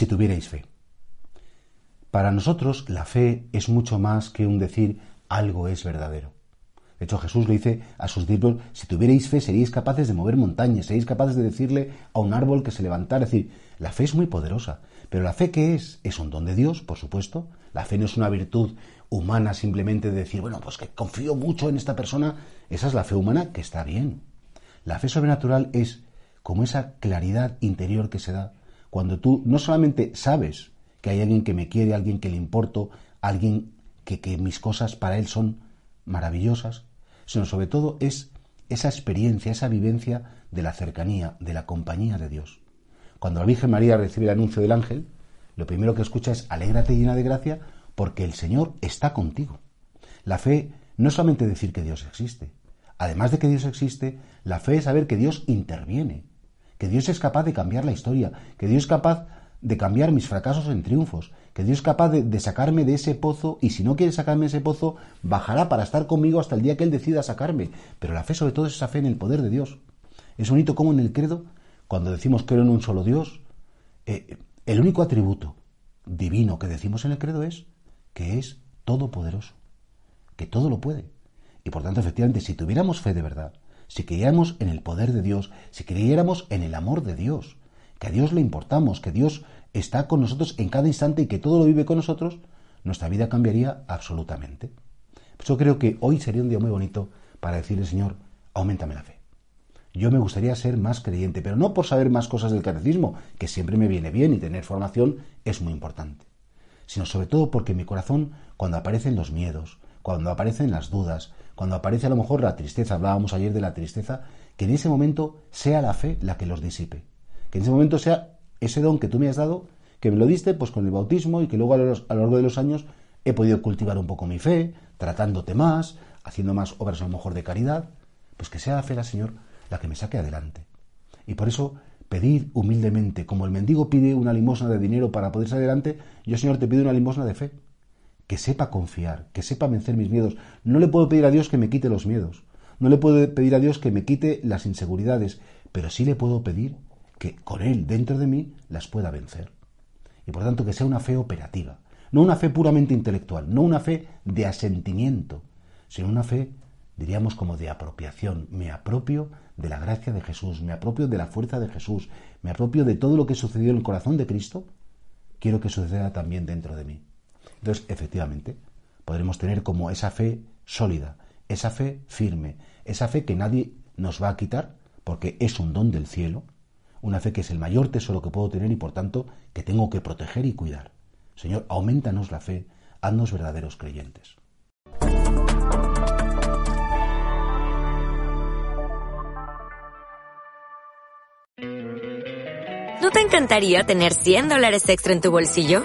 Si tuvierais fe. Para nosotros la fe es mucho más que un decir algo es verdadero. De hecho, Jesús le dice a sus discípulos, si tuvierais fe seríais capaces de mover montañas, seríais capaces de decirle a un árbol que se levantara. Es decir, la fe es muy poderosa. Pero la fe que es, es un don de Dios, por supuesto. La fe no es una virtud humana simplemente de decir, bueno, pues que confío mucho en esta persona. Esa es la fe humana que está bien. La fe sobrenatural es como esa claridad interior que se da cuando tú no solamente sabes que hay alguien que me quiere, alguien que le importo, alguien que, que mis cosas para él son maravillosas, sino sobre todo es esa experiencia, esa vivencia de la cercanía, de la compañía de Dios. Cuando la Virgen María recibe el anuncio del ángel, lo primero que escucha es alégrate llena de gracia porque el Señor está contigo. La fe no es solamente decir que Dios existe. Además de que Dios existe, la fe es saber que Dios interviene, que Dios es capaz de cambiar la historia, que Dios es capaz de cambiar mis fracasos en triunfos, que Dios es capaz de, sacarme de ese pozo y si no quiere sacarme de ese pozo, bajará para estar conmigo hasta el día que Él decida sacarme. Pero la fe sobre todo es esa fe en el poder de Dios. Es bonito como en el credo, cuando decimos creo en un solo Dios, eh, el único atributo divino que decimos en el credo es que es todopoderoso, que todo lo puede. Y por tanto, efectivamente, si tuviéramos fe de verdad, si creyéramos en el poder de Dios, si creyéramos en el amor de Dios, que a Dios le importamos, que Dios está con nosotros en cada instante y que todo lo vive con nosotros, nuestra vida cambiaría absolutamente. Eso creo que hoy sería un día muy bonito para decirle, Señor, aumentame la fe. Yo me gustaría ser más creyente, pero no por saber más cosas del catecismo, que siempre me viene bien y tener formación es muy importante, sino sobre todo porque mi corazón, cuando aparecen los miedos, cuando aparecen las dudas, cuando aparece a lo mejor la tristeza, hablábamos ayer de la tristeza, que en ese momento sea la fe la que los disipe, que en ese momento sea ese don que tú me has dado, que me lo diste pues con el bautismo y que luego a lo, largo de los años he podido cultivar un poco mi fe, tratándote más, haciendo más obras a lo mejor de caridad, pues que sea la fe la Señor la que me saque adelante. Y por eso pedir humildemente, como el mendigo pide una limosna de dinero para poder salir adelante, yo Señor te pido una limosna de fe que sepa confiar, que sepa vencer mis miedos. No le puedo pedir a Dios que me quite los miedos, no le puedo pedir a Dios que me quite las inseguridades, pero sí le puedo pedir que con Él dentro de mí las pueda vencer. Y por tanto que sea una fe operativa, no una fe puramente intelectual, no una fe de asentimiento, sino una fe, diríamos, como de apropiación. Me apropio de la gracia de Jesús, me apropio de la fuerza de Jesús, me apropio de todo lo que sucedió en el corazón de Cristo, quiero que suceda también dentro de mí. Entonces, efectivamente, podremos tener como esa fe sólida, esa fe firme, esa fe que nadie nos va a quitar, porque es un don del cielo, una fe que es el mayor tesoro que puedo tener y por tanto que tengo que proteger y cuidar. Señor, aumentanos la fe, haznos verdaderos creyentes. ¿No te encantaría tener 100 dólares extra en tu bolsillo?